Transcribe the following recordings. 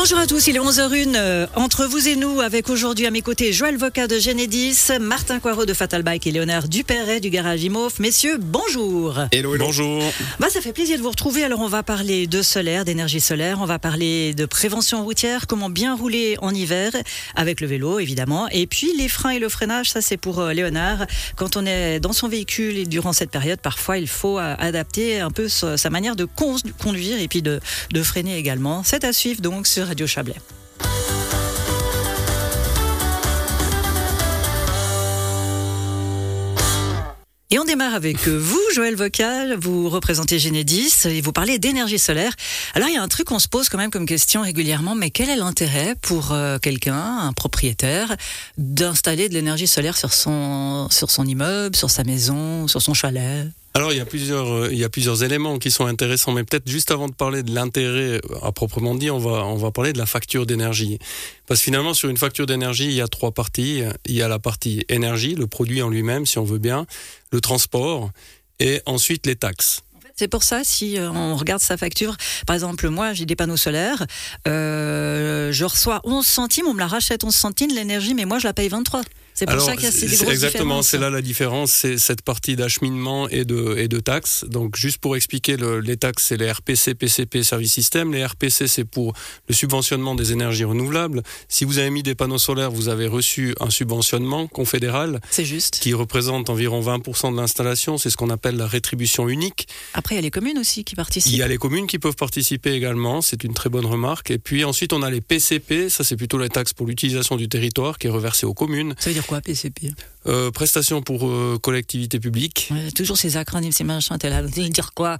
Bonjour à tous, il est 11h01 euh, entre vous et nous avec aujourd'hui à mes côtés Joël Vocat de Genedis, Martin Coirot de Fatal Bike et Léonard Dupéret du garage Imof. Messieurs, bonjour. Hello, hello. Bonjour. Bah, ça fait plaisir de vous retrouver. Alors on va parler de solaire, d'énergie solaire, on va parler de prévention routière, comment bien rouler en hiver avec le vélo évidemment et puis les freins et le freinage, ça c'est pour euh, Léonard. Quand on est dans son véhicule et durant cette période, parfois il faut euh, adapter un peu sa manière de conduire et puis de, de freiner également. C'est à suivre donc sur Radio Chablais. Et on démarre avec vous, Joël Vocal. Vous représentez Genedis et vous parlez d'énergie solaire. Alors, il y a un truc qu'on se pose quand même comme question régulièrement, mais quel est l'intérêt pour euh, quelqu'un, un propriétaire, d'installer de l'énergie solaire sur son, sur son immeuble, sur sa maison, sur son chalet? Alors il y a plusieurs euh, il y a plusieurs éléments qui sont intéressants, mais peut-être juste avant de parler de l'intérêt euh, à proprement dit, on va on va parler de la facture d'énergie. Parce que finalement sur une facture d'énergie, il y a trois parties. Il y a la partie énergie, le produit en lui-même, si on veut bien, le transport, et ensuite les taxes. C'est pour ça, si euh, on regarde sa facture, par exemple, moi, j'ai des panneaux solaires, je reçois 11 centimes, on me la rachète 11 centimes l'énergie, mais moi, je la paye 23. C'est pour ça qu'il y a ces grosses Exactement, c'est là la différence, c'est cette partie d'acheminement et de, et de taxes. Donc, juste pour expliquer, le, les taxes, c'est les RPC, PCP, Service Système. Les RPC, c'est pour le subventionnement des énergies renouvelables. Si vous avez mis des panneaux solaires, vous avez reçu un subventionnement confédéral. C'est juste. Qui représente environ 20% de l'installation. C'est ce qu'on appelle la rétribution unique. Après, il y a les communes aussi qui participent. Il y a les communes qui peuvent participer également. C'est une très bonne remarque. Et puis ensuite, on a les PCP. Ça, c'est plutôt les taxes pour l'utilisation du territoire qui est reversée aux communes. Ça veut dire quoi, PCP euh, Prestation pour euh, collectivité publique. toujours ces acronymes, ces machins, t'es là, dire quoi?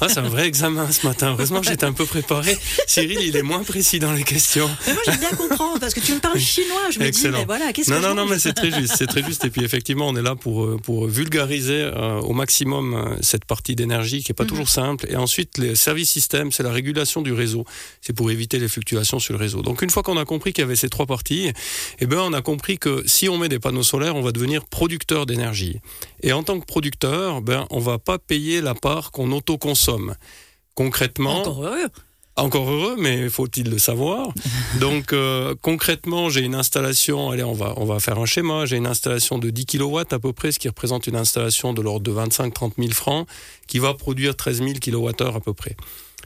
Ah, C'est un vrai examen ce matin. Heureusement que j'étais un peu préparé. Cyril, il est moins précis dans les questions. Mais moi, j'aime bien comprendre, parce que tu me parles chinois. Je me dis, mais voilà, qu'est-ce que Non, non, non, mais c'est très juste. C'est très juste. Et puis, effectivement, on est là pour, euh, pour vulgariser au maximum cette partie d'énergie qui n'est pas mhm. toujours simple. Et ensuite, les services systèmes, c'est la régulation du réseau. C'est pour éviter les fluctuations sur le réseau. Donc, une fois qu'on a compris qu'il y avait ces trois parties, eh ben, on a compris que si on met des panneaux solaires, on va devenir producteur d'énergie. Et en tant que producteur, ben, on va pas payer la part qu'on autoconsomme. Concrètement. Encore heureux. Encore heureux, mais faut-il le savoir Donc euh, concrètement, j'ai une installation, allez, on va, on va faire un schéma, j'ai une installation de 10 kW à peu près, ce qui représente une installation de l'ordre de 25-30 000 francs, qui va produire 13 000 kWh à peu près.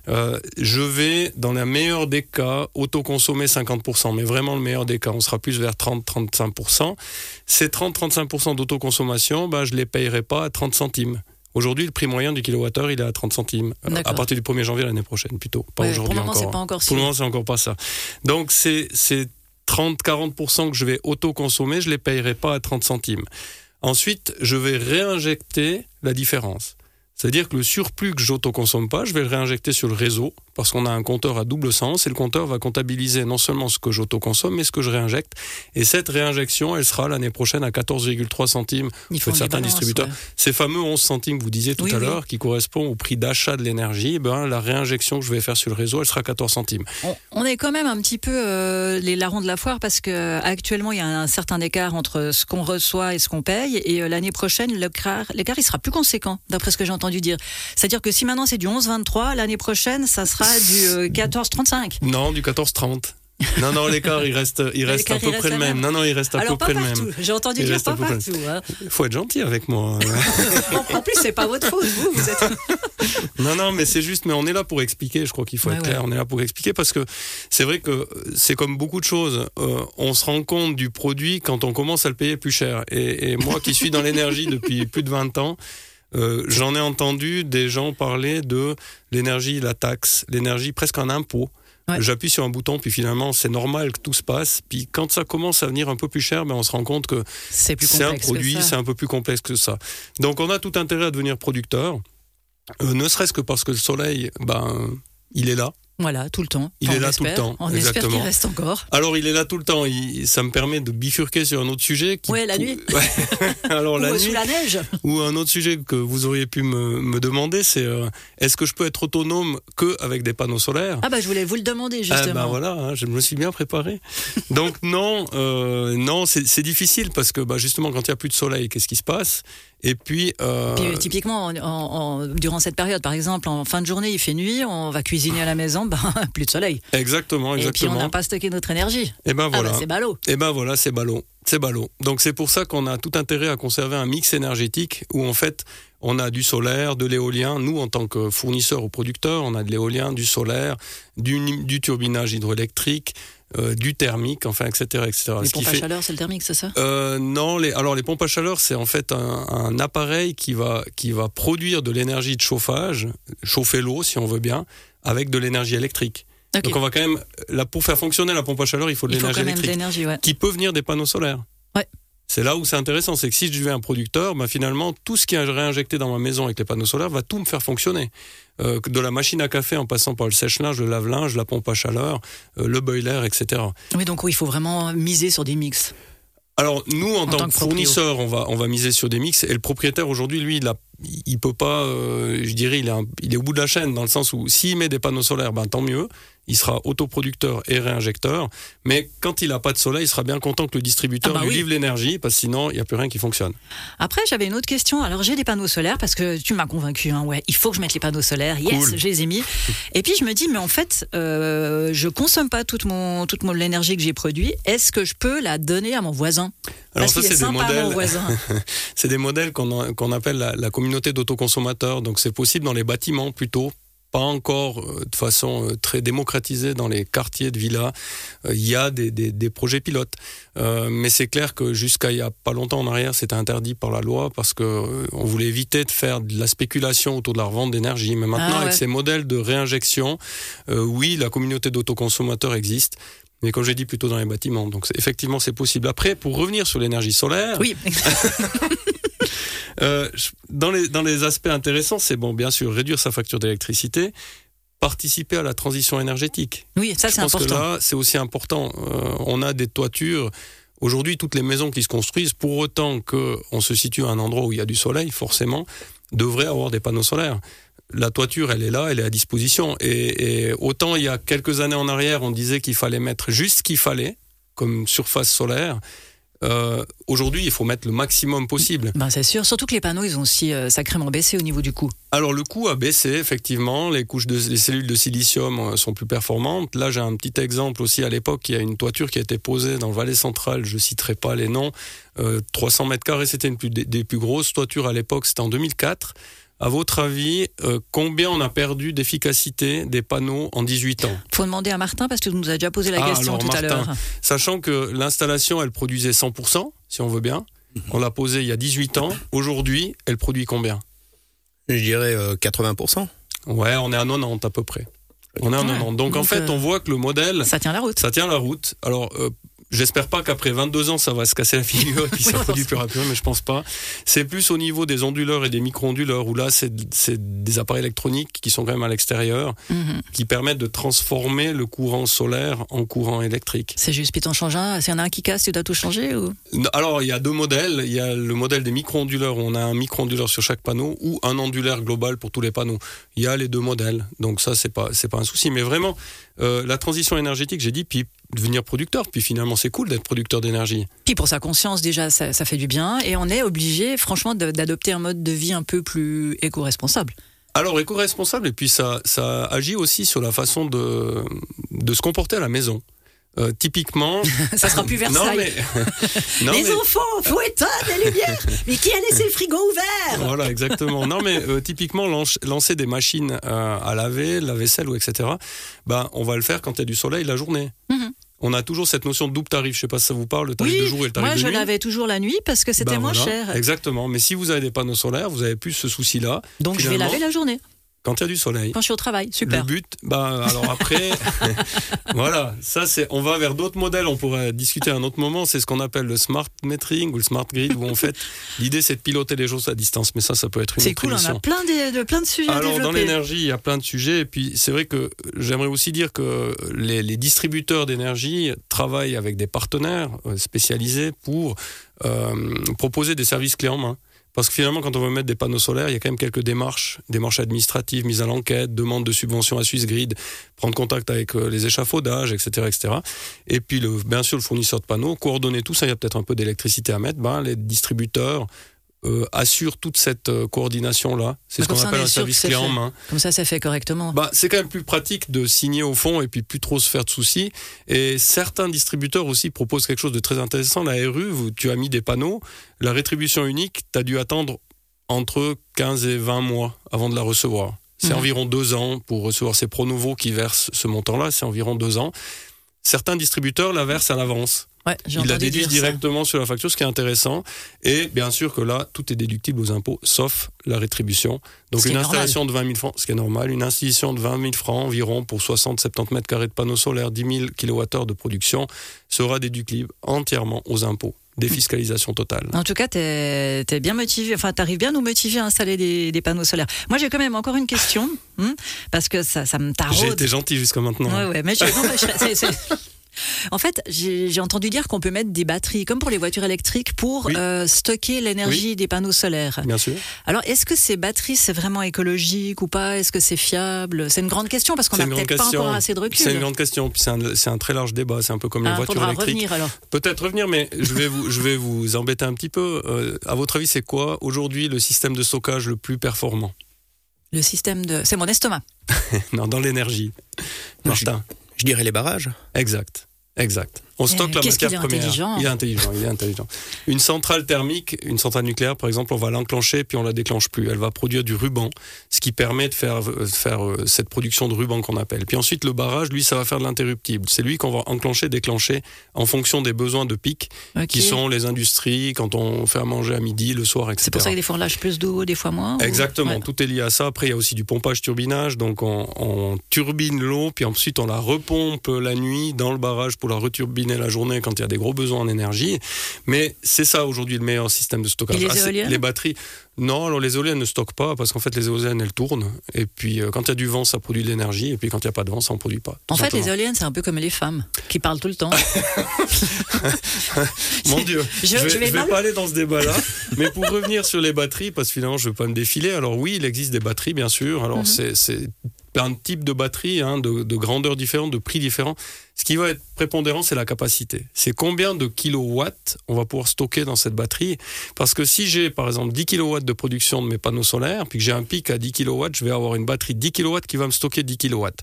Euh, je vais, dans la meilleure des cas, autoconsommer 50%, mais vraiment le meilleur des cas, on sera plus vers 30-35%. Ces 30-35% d'autoconsommation, bah, je ne les payerai pas à 30 centimes. Aujourd'hui, le prix moyen du kilowattheure, il est à 30 centimes. Euh, à partir du 1er janvier l'année prochaine, plutôt. Pas aujourd'hui encore. Pour le moment, c'est pas encore Pour le moment, c'est encore pas ça. Donc, c'est 30-40% que je vais autoconsommer, je les payerai pas à 30 centimes. Ensuite, je vais réinjecter la différence. C'est-à-dire que le surplus que j'autoconsomme pas, je vais le réinjecter sur le réseau parce qu'on a un compteur à double sens et le compteur va comptabiliser non seulement ce que j'autoconsomme mais ce que je réinjecte. Et cette réinjection, elle sera l'année prochaine à 14,3 centimes pour certains distributeurs. Ces fameux 11 centimes que vous disiez tout à l'heure qui correspondent au prix d'achat de l'énergie, eh ben la réinjection que je vais faire sur le réseau, elle sera 14 centimes. On, est quand même un petit peu euh, les larrons de la foire parce que actuellement il y a un certain écart entre ce qu'on reçoit et ce qu'on paye et euh, l'année prochaine l'écart l'écart il sera plus conséquent d'après ce que j'ai entendu dire. C'est-à-dire que si maintenant c'est du 11-23, l'année prochaine, ça sera du 14-35. Euh, non, du 14-30. Non, non, l'écart, il reste, il reste à peu près le même. Non, non, il reste à peu près le même. J'ai entendu dire pas partout. Il hein. faut être gentil avec moi. Hein. en plus, c'est pas votre faute, vous, vous êtes... non, non, mais c'est juste, mais on est là pour expliquer, je crois qu'il faut être clair. On est là pour expliquer parce que c'est vrai que c'est comme beaucoup de choses. Euh, on se rend compte du produit quand on commence à le payer plus cher. Et, et moi qui suis dans l'énergie depuis plus de 20 ans, euh, j'en ai entendu des gens parler de l'énergie, la taxe, l'énergie presque un impôt. J'appuie sur un bouton, puis finalement, c'est normal que tout se passe. Puis quand ça commence à venir un peu plus cher, ben, on se rend compte que c'est un produit, c'est un peu plus complexe que ça. Donc on a tout intérêt à devenir producteur, euh, ne serait-ce que parce que le soleil, ben, il est là. Voilà, tout le temps. Il est là tout le temps. On espère qu'il reste encore. Alors, il est là tout le temps. ça me permet de bifurquer sur un autre sujet. Qui, ouais, la nuit. Alors, la nuit. Sous la neige. Ou un autre sujet que vous auriez pu me, me demander, c'est euh, est-ce que je peux être autonome que avec des panneaux solaires? Ah bah je voulais vous le demander justement. Ah bah voilà, hein, je me suis bien préparé. Donc non, euh, non, c'est difficile parce que bah, justement quand il y a plus de soleil, qu'est-ce qui se passe? Et puis, euh... puis, typiquement, en, en, durant cette période, par exemple, en fin de journée, il fait nuit, on va cuisiner à la maison exemple, ben, plus de soleil. Exactement, exactement. Et puis on n'a pas stocké notre énergie. Et eh ben ah voilà. c'est ballot. Et eh ben voilà, c'est ballot. C'est ballot. Donc c'est pour ça qu'on a tout intérêt à conserver un mix énergétique où en fait on a du solaire, de l'éolien. Nous, en tant que fournisseurs ou producteurs, on a de l'éolien, du solaire, du, turbinage hydroélectrique, euh, du thermique, enfin, etc. etc. Les pompes à chaleur, c'est le thermique, c'est ça? Euh, Non, les, alors les pompes à chaleur, c'est en fait un, appareil qui va, qui va produire de l'énergie de chauffage, chauffer l'eau si on veut bien, avec de l'énergie électrique. Donc on va quand même, là, pour faire fonctionner la pompe à chaleur, il faut de l'énergie électrique, ouais. qui peut venir des panneaux solaires. Ouais. C'est là où c'est intéressant, c'est que si je vais un producteur, bah finalement, tout ce qui est réinjecté dans ma maison avec les panneaux solaires va tout me faire fonctionner. Euh, de la machine à café en passant par le sèche-linge, le lave-linge, la pompe à chaleur, euh, le boiler, etc. Oui, donc oui, il faut vraiment miser sur des mix. Alors nous, en, tant, que, fournisseur, on va on va miser sur des mix. Et le propriétaire aujourd'hui, lui, il a, il peut pas, euh, je dirais, il est, il est au bout de la chaîne dans le sens où s'il met des panneaux solaires, ben tant mieux il sera autoproducteur et réinjecteur. Mais quand il n'a pas de soleil, il sera bien content que le distributeur ah bah lui livre l'énergie, parce que sinon, il n'y a plus rien qui fonctionne. Après, j'avais une autre question. Alors, j'ai des panneaux solaires, parce que tu m'as convaincu. Hein, ouais, il faut que je mette les panneaux solaires. Yes, je les ai mis. Et puis, je me dis, mais en fait, euh, je consomme pas toute, mon, toute mon, l'énergie que j'ai produite. Est-ce que je peux la donner à mon voisin? Alors ça, c'est des modèles. c'est des modèles qu'on appelle la, la communauté d'autoconsommateurs. Donc c'est possible dans les bâtiments plutôt pas encore euh, de façon euh, très démocratisée dans les quartiers de villas. Euh, il y a des, des, projets pilotes. mais c'est clair que jusqu'à il y a pas longtemps en arrière, c'était interdit par la loi parce que on voulait éviter de faire de la spéculation autour de la revente d'énergie. Mais maintenant, ah avec ces modèles de réinjection, oui, la communauté d'autoconsommateurs existe mais comme j'ai dit plutôt dans les bâtiments. Donc effectivement, c'est possible. Après, pour revenir sur l'énergie solaire. Oui. Euh, dans, les, dans les aspects intéressants, c'est bon, bien sûr, réduire sa facture d'électricité, participer à la transition énergétique. Oui, ça c'est important. Que là, c'est aussi important. Euh, on a des toitures. Aujourd'hui, toutes les maisons qui se construisent, pour autant qu'on se situe à un endroit où il y a du soleil, forcément, devraient avoir des panneaux solaires. La toiture, elle est là, elle est à disposition. Et, et autant il y a quelques années en arrière, on disait qu'il fallait mettre juste ce qu'il fallait comme surface solaire. Euh, aujourd'hui, il faut mettre le maximum possible. Ben, c'est sûr, surtout que les panneaux, ils ont aussi euh, sacrément baissé au niveau du coût. Alors le coût a baissé, effectivement. Les couches de les cellules de silicium euh, sont plus performantes. Là, j'ai un petit exemple aussi à l'époque. Il y a une toiture qui a été posée dans le Valais central. Je citerai pas les noms. 300 mètres carrés, c'était une des plus grosses toitures à l'époque. C'était en 2004. À votre avis, euh, combien on a perdu d'efficacité des panneaux en 18 ans? Faut demander à Martin parce que tu nous as déjà posé la ah, question tout à l'heure. Sachant que l'installation, elle produisait 100%, si on veut bien. On l'a posée il y a 18 ans. Aujourd'hui, elle produit combien? Je dirais 80%. Euh, ouais, on est à 90 à peu près. On est à 90. Donc, en fait, euh, on voit que le modèle. Ça tient la route. Ça tient la route. Alors, J'espère pas qu'après 22 ans, ça va se casser la figure et puis ça produit plus rapidement, mais je pense pas. C'est plus au niveau des onduleurs et des micro-onduleurs où là, c'est des appareils électroniques qui sont quand même à l'extérieur, mhm. qui permettent de transformer le courant solaire en courant électrique. C'est juste, puis t'en changes un. S'il y en a un qui casse, tu dois tout changer ou? Alors, il y a deux modèles. Il y a le modèle des micro-onduleurs où on a un micro-onduleur sur chaque panneau ou un ondulaire global pour tous les panneaux. Il y a les deux modèles. Donc ça, c'est pas, pas un souci. Mais vraiment, euh, la transition énergétique, j'ai dit, puis devenir producteur. Puis finalement, c'est cool d'être producteur d'énergie. Puis pour sa conscience, déjà, ça, fait du bien. Et on est obligé, franchement, d'adopter un mode de vie un peu plus éco-responsable. Alors, éco-responsable, et puis ça, ça agit aussi sur la façon de, de se comporter à la maison. Euh, typiquement. ça sera plus Versailles. Non, mais... les enfants, faut éteindre les lumières. Mais qui a laissé le frigo ouvert? Voilà, exactement. Non, mais euh, typiquement, lancer des machines euh, à laver, la vaisselle ou etc. Ben, on va le faire quand il y a du soleil la journée. Mhm. On a toujours cette notion de double tarif. Je sais pas si ça vous parle, le tarif de jour et le tarif de nuit. Moi, je l'avais toujours la nuit parce que c'était ben moins cher. Exactement. Mais si vous avez des panneaux solaires, vous avez plus ce souci-là. Donc, je vais laver la journée. Quand il y a du soleil. Quand je suis au travail, super. Le but, bah alors après, voilà, ça c'est, on va vers d'autres modèles. On pourrait discuter à un autre moment. C'est ce qu'on appelle le smart metering ou le smart grid, où en fait, l'idée c'est de piloter les choses à distance. Mais ça, ça peut être une. C'est cool. On a plein de, plein de sujets. Alors dans l'énergie, il y a plein de sujets. Et puis c'est vrai que j'aimerais aussi dire que les, les distributeurs d'énergie travaillent avec des partenaires euh, spécialisés pour euh, proposer des services clés en main. Parce que finalement, quand on veut mettre des panneaux solaires, il y a quand même quelques démarches, démarches administratives, mise à l'enquête, demande de subvention à SwissGrid, prendre contact avec euh, les échafaudages, etc., etc. Et puis, le, bien sûr, le fournisseur de panneaux, coordonner tout ça. Il y a peut-être un peu d'électricité à mettre. Ben, les distributeurs euh, assure toute cette euh, coordination-là. C'est ce qu'on appelle un service clé en main. Comme ça, ça fait correctement. Bah, c'est quand même plus pratique de signer au fond et puis plus trop se faire de soucis. Et certains distributeurs aussi proposent quelque chose de très intéressant. La RU, tu as mis des panneaux. La rétribution unique, tu as dû attendre entre 15 et 20 mois avant de la recevoir. C'est mhm. environ deux ans pour recevoir ces pros nouveaux qui versent ce montant-là. C'est environ deux ans. Certains distributeurs la versent à l'avance. Ouais, il la déduit directement sur la facture, ce qui est intéressant. Et bien sûr que là, tout est déductible aux impôts, sauf la rétribution. Donc une installation de 20 000 francs, ce qui est normal, une installation de 20 000 francs environ pour 60-70 mètres carrés de panneaux solaires, 10 000 kWh de production, sera déductible entièrement aux impôts défiscalisation totale. En tout cas, tu es, bien motivé, enfin, tu arrives bien à nous motiver à installer des, panneaux solaires. Moi, j'ai quand même encore une question, hein, parce que ça, ça me taraude. J'ai été gentil jusqu'à maintenant. Ouais, ouais, mais je, En fait, j'ai entendu dire qu'on peut mettre des batteries, comme pour les voitures électriques, pour euh, stocker l'énergie des panneaux solaires. Bien sûr. Alors, est-ce que ces batteries, c'est vraiment écologique ou pas? Est-ce que c'est fiable? C'est une grande question parce qu'on n'a peut-être pas encore assez de recul. C'est une grande question. Puis c'est un, très large débat. C'est un peu comme les ah, voitures électriques. revenir alors. Peut-être revenir, mais je vais vous, je vais vous embêter un petit peu. Euh, à votre avis, c'est quoi aujourd'hui le système de stockage le plus performant? Le système de. C'est mon estomac. non, dans l'énergie. Martin. Je dirais les barrages. Exact. Exact. On stocke la matière première. Il est intelligent, il est intelligent. Une centrale thermique, une centrale nucléaire par exemple, on va l'enclencher puis on la déclenche plus. Elle va produire du ruban, ce qui permet de faire, euh, faire euh, cette production de ruban qu'on appelle. Puis ensuite le barrage, lui, ça va faire de l'interruptible. C'est lui qu'on va enclencher, déclencher en fonction des besoins de pic, qui sont les industries, quand on fait à manger à midi, le soir, etc. C'est pour ça que des fois on lâche plus d'eau, des fois moins. Exactement. Tout est lié à ça. Après, il y a aussi du pompage turbinage, donc on, on turbine l'eau, puis ensuite on la repompe la nuit dans le barrage pour la returbiner la journée quand il y a des gros besoins en énergie. Mais c'est ça aujourd'hui le meilleur système de stockage. les ah, Les batteries. Non, alors les éoliennes ne stockent pas parce qu'en fait les éoliennes elles tournent et puis euh, quand il y a du vent ça produit de l'énergie et puis quand il n'y a pas de vent ça en produit pas. En fait les éoliennes c'est un peu comme les femmes qui parlent tout le temps. Mon Dieu, je, ne vais, pas aller dans ce débat là, mais pour revenir sur les batteries parce que finalement je veux pas me défiler. Alors oui il existe des batteries bien sûr. Alors mhm. c'est plein de types de batteries, hein, de, de grandeurs différentes, de prix différents. Ce qui va être prépondérant, c'est la capacité. C'est combien de kilowatts on va pouvoir stocker dans cette batterie? Parce que si j'ai, par exemple, 10 kilowatts de production de mes panneaux solaires, puis que j'ai un pic à 10 kilowatts, je vais avoir une batterie de 10 kilowatts qui va me stocker 10 kilowatts.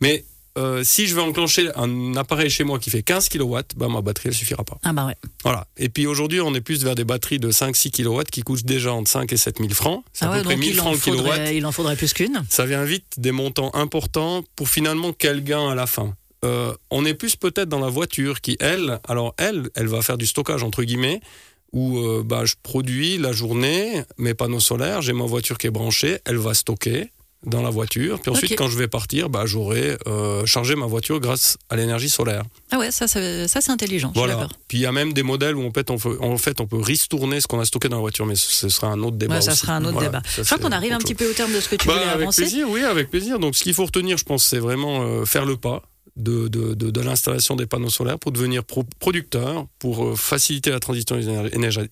Mais euh, si je veux enclencher un appareil chez moi qui fait 15 kW, bah, ma batterie ne suffira pas. Ah bah ouais. Voilà. Et puis aujourd'hui, on est plus vers des batteries de 5-6 kW qui coûtent déjà entre 5 et 7 000 francs. C'est à ah peu près 1000 francs le kilowatt. Il en faudrait plus qu'une. Ça vient vite des montants importants pour finalement quel gain à la fin. Euh, on est plus peut-être dans la voiture qui, elle, alors elle, elle va faire du stockage entre guillemets où euh, bah, je produis la journée mes panneaux solaires, j'ai ma voiture qui est branchée, elle va stocker dans la voiture. Puis ensuite, quand je vais partir, bah, j'aurai euh, chargé ma voiture grâce à l'énergie solaire. Ah ouais, ça, ça, c'est intelligent. Voilà. Puis il y a même des modèles où on peut, on peut, en fait, on peut ristourner ce qu'on a stocké dans la voiture, mais ce, sera un autre débat. Ouais, ça sera un autre débat. je crois qu'on arrive un petit peu au terme de ce que tu bah, voulais avec avancer. Plaisir, oui, avec plaisir. Donc, ce qu'il faut retenir, je pense, c'est vraiment euh, faire le pas de, de, de, l'installation des panneaux solaires pour devenir producteur, pour euh, faciliter la transition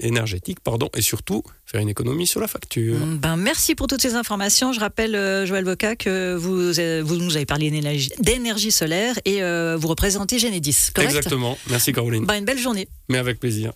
énergétique pardon, et surtout faire une économie sur la facture. Mm, ben, merci pour toutes ces informations. Je rappelle, euh, Joël Voca, que vous, euh, vous nous avez parlé d'énergie solaire et vous représentez Genedis, correct? Exactement. Merci Caroline. Ben, une belle journée. Mais avec plaisir.